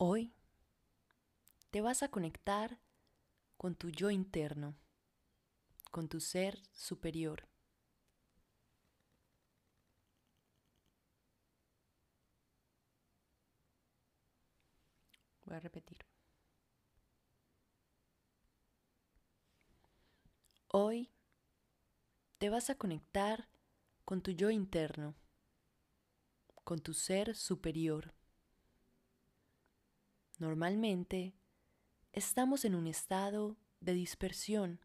Hoy te vas a conectar con tu yo interno, con tu ser superior. Voy a repetir. Hoy te vas a conectar con tu yo interno, con tu ser superior. Normalmente estamos en un estado de dispersión.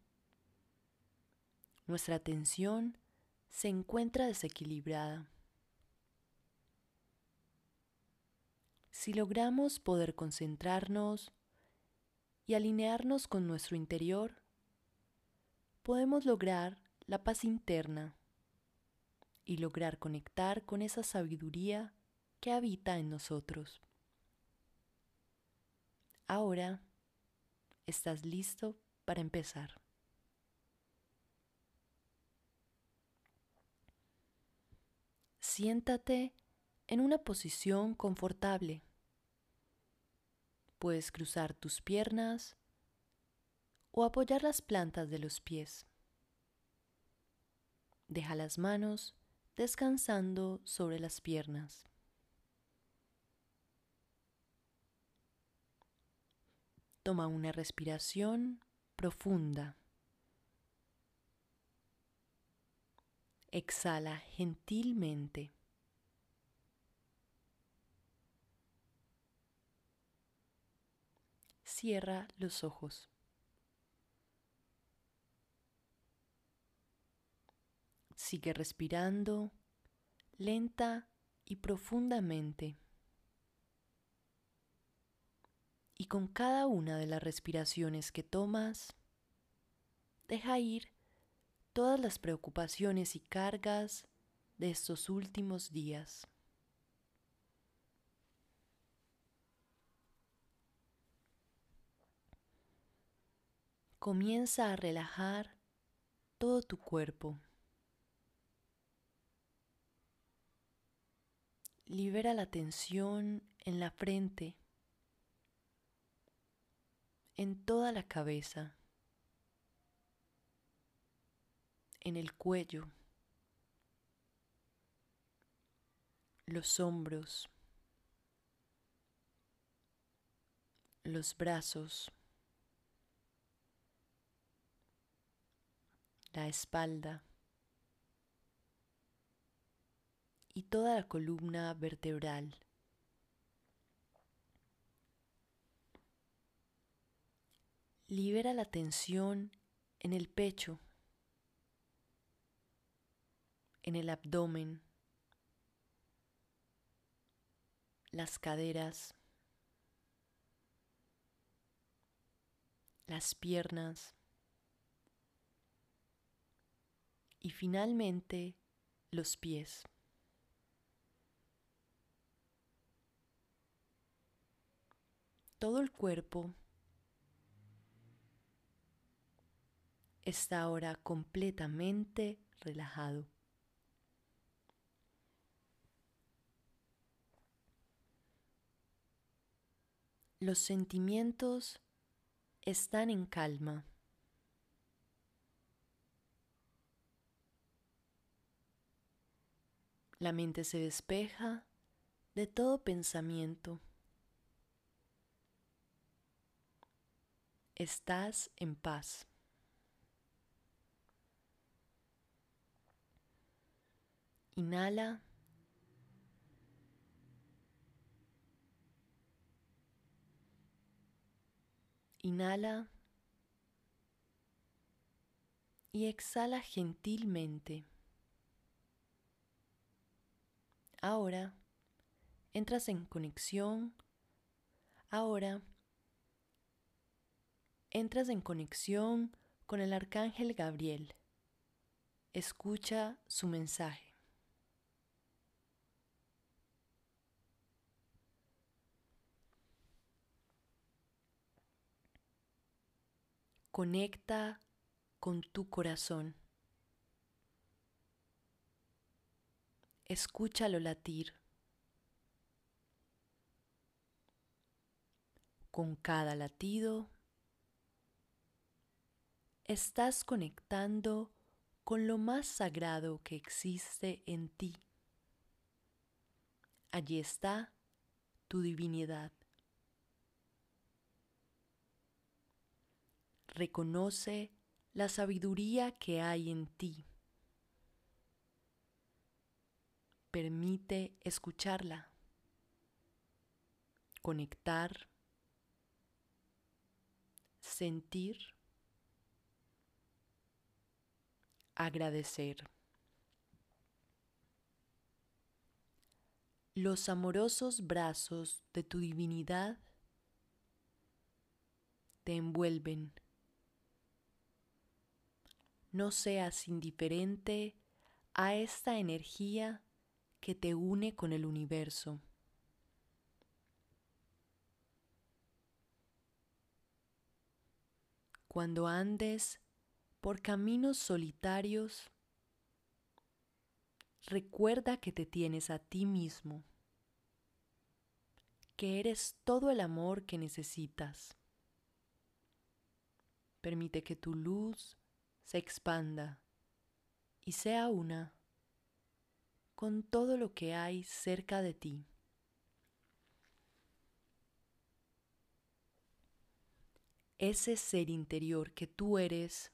Nuestra atención se encuentra desequilibrada. Si logramos poder concentrarnos y alinearnos con nuestro interior, podemos lograr la paz interna y lograr conectar con esa sabiduría que habita en nosotros. Ahora estás listo para empezar. Siéntate en una posición confortable. Puedes cruzar tus piernas o apoyar las plantas de los pies. Deja las manos descansando sobre las piernas. Toma una respiración profunda. Exhala gentilmente. Cierra los ojos. Sigue respirando lenta y profundamente. Y con cada una de las respiraciones que tomas, deja ir todas las preocupaciones y cargas de estos últimos días. Comienza a relajar todo tu cuerpo. Libera la tensión en la frente, en toda la cabeza, en el cuello, los hombros, los brazos, la espalda y toda la columna vertebral. Libera la tensión en el pecho, en el abdomen, las caderas, las piernas y finalmente los pies. Todo el cuerpo está ahora completamente relajado. Los sentimientos están en calma. La mente se despeja de todo pensamiento. Estás en paz. Inhala. Inhala. Y exhala gentilmente. Ahora entras en conexión. Ahora entras en conexión con el arcángel Gabriel. Escucha su mensaje. Conecta con tu corazón. Escúchalo latir. Con cada latido, estás conectando con lo más sagrado que existe en ti. Allí está tu divinidad. Reconoce la sabiduría que hay en ti. Permite escucharla, conectar, sentir, agradecer. Los amorosos brazos de tu divinidad te envuelven. No seas indiferente a esta energía que te une con el universo. Cuando andes por caminos solitarios, recuerda que te tienes a ti mismo, que eres todo el amor que necesitas. Permite que tu luz se expanda y sea una con todo lo que hay cerca de ti. Ese ser interior que tú eres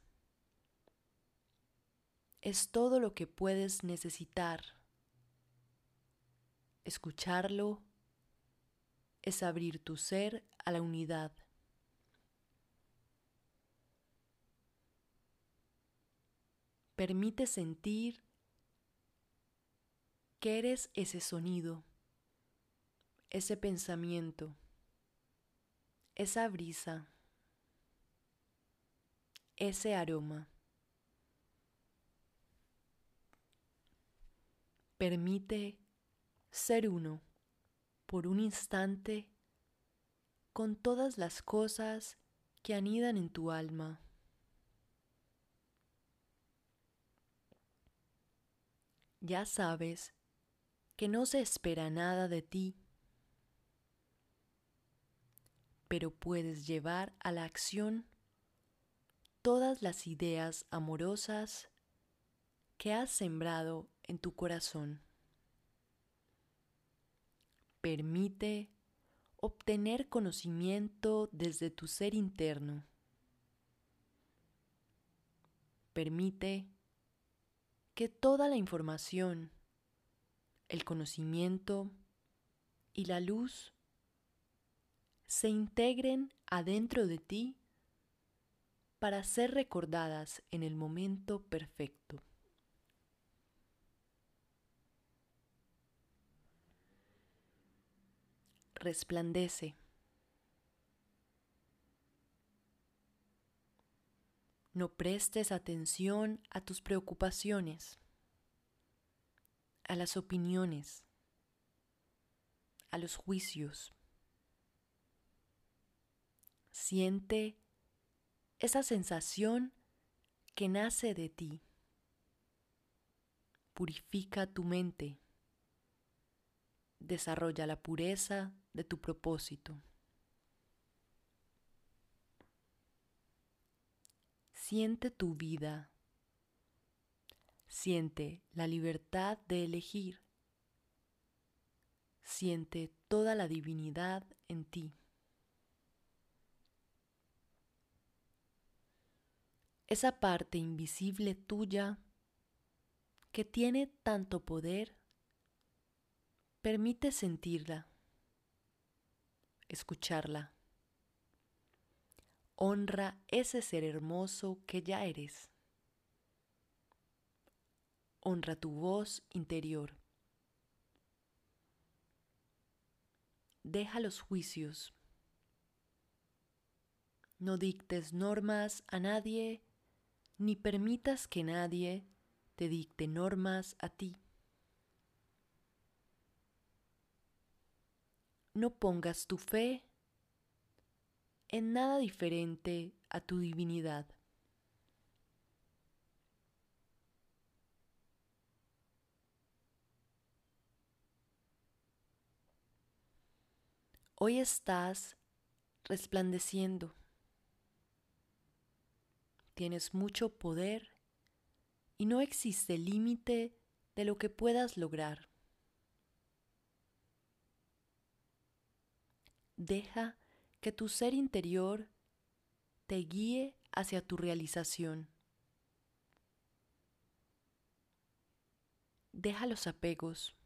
es todo lo que puedes necesitar. Escucharlo es abrir tu ser a la unidad. Permite sentir que eres ese sonido, ese pensamiento, esa brisa, ese aroma. Permite ser uno por un instante con todas las cosas que anidan en tu alma. Ya sabes que no se espera nada de ti, pero puedes llevar a la acción todas las ideas amorosas que has sembrado en tu corazón. Permite obtener conocimiento desde tu ser interno. Permite que toda la información el conocimiento y la luz se integren adentro de ti para ser recordadas en el momento perfecto. Resplandece. No prestes atención a tus preocupaciones a las opiniones, a los juicios. Siente esa sensación que nace de ti. Purifica tu mente. Desarrolla la pureza de tu propósito. Siente tu vida Siente la libertad de elegir. Siente toda la divinidad en ti. Esa parte invisible tuya que tiene tanto poder, permite sentirla, escucharla. Honra ese ser hermoso que ya eres honra tu voz interior. Deja los juicios. No dictes normas a nadie, ni permitas que nadie te dicte normas a ti. No pongas tu fe en nada diferente a tu divinidad. Hoy estás resplandeciendo. Tienes mucho poder y no existe límite de lo que puedas lograr. Deja que tu ser interior te guíe hacia tu realización. Deja los apegos.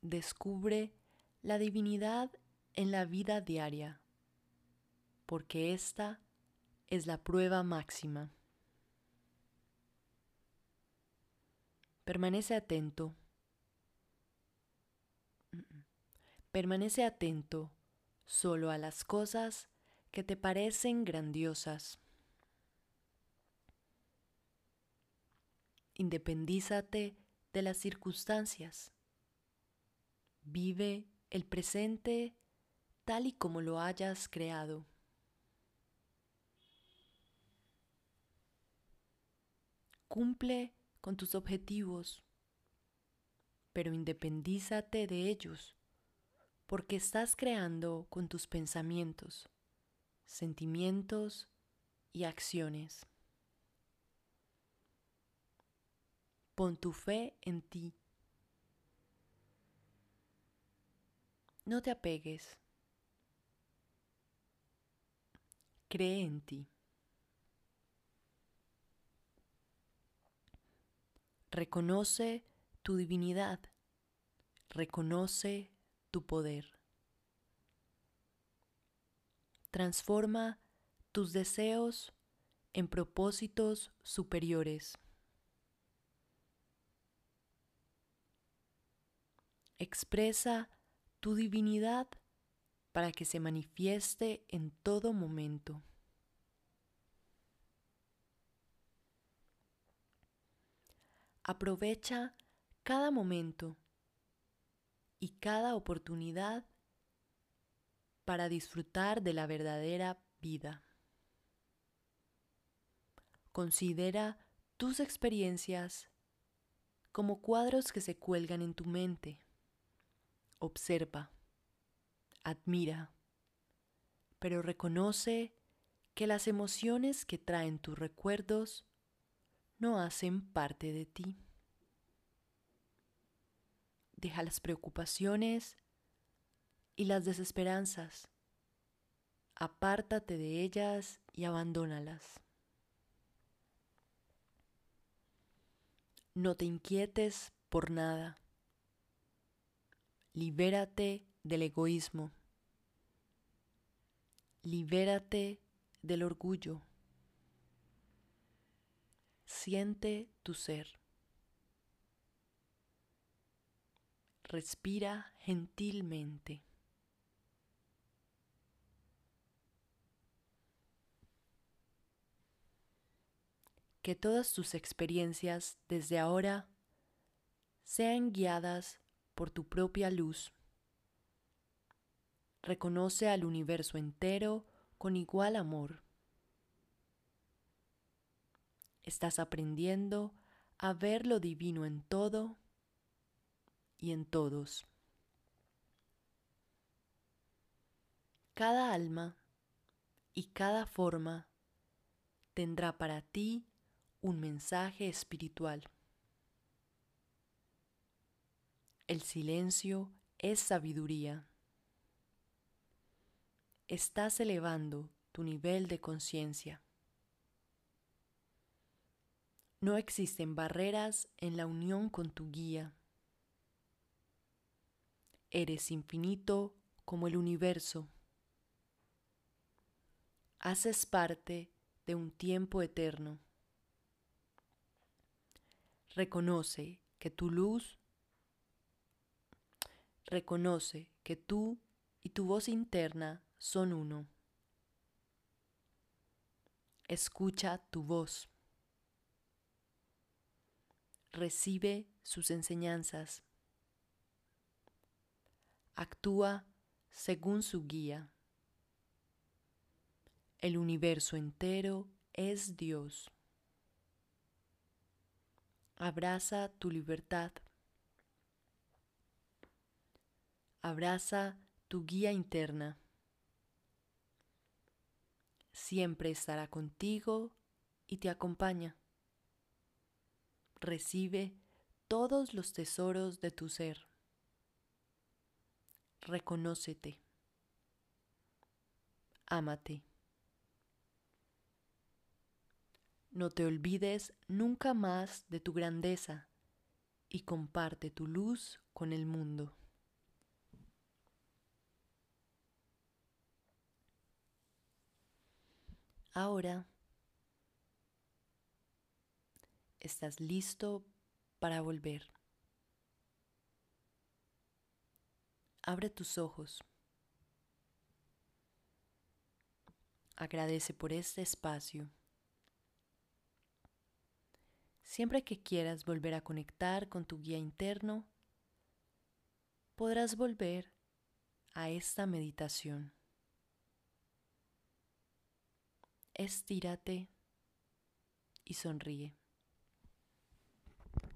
Descubre la divinidad en la vida diaria, porque esta es la prueba máxima. Permanece atento. Permanece atento solo a las cosas que te parecen grandiosas. Independízate de las circunstancias. Vive el presente tal y como lo hayas creado. Cumple con tus objetivos, pero independízate de ellos, porque estás creando con tus pensamientos, sentimientos y acciones. Pon tu fe en ti. No te apegues. Cree en ti. Reconoce tu divinidad. Reconoce tu poder. Transforma tus deseos en propósitos superiores. Expresa tu divinidad para que se manifieste en todo momento. Aprovecha cada momento y cada oportunidad para disfrutar de la verdadera vida. Considera tus experiencias como cuadros que se cuelgan en tu mente observa, admira, pero reconoce que las emociones que traen tus recuerdos no hacen parte de ti. Deja las preocupaciones y las desesperanzas. Apártate de ellas y abandónalas. No te inquietes por nada. Libérate del egoísmo. Libérate del orgullo. Siente tu ser. Respira gentilmente. Que todas tus experiencias desde ahora sean guiadas por tu propia luz. Reconoce al universo entero con igual amor. Estás aprendiendo a ver lo divino en todo y en todos. Cada alma y cada forma tendrá para ti un mensaje espiritual. El silencio es sabiduría. Estás elevando tu nivel de conciencia. No existen barreras en la unión con tu guía. Eres infinito como el universo. Haces parte de un tiempo eterno. Reconoce que tu luz Reconoce que tú y tu voz interna son uno. Escucha tu voz. Recibe sus enseñanzas. Actúa según su guía. El universo entero es Dios. Abraza tu libertad. Abraza tu guía interna. siempre estará contigo y te acompaña. Recibe todos los tesoros de tu ser. Reconócete. Ámate. No te olvides nunca más de tu grandeza y comparte tu luz con el mundo. Ahora estás listo para volver. Abre tus ojos. Agradece por este espacio. Siempre que quieras volver a conectar con tu guía interno, podrás volver a esta meditación. Estírate y sonríe.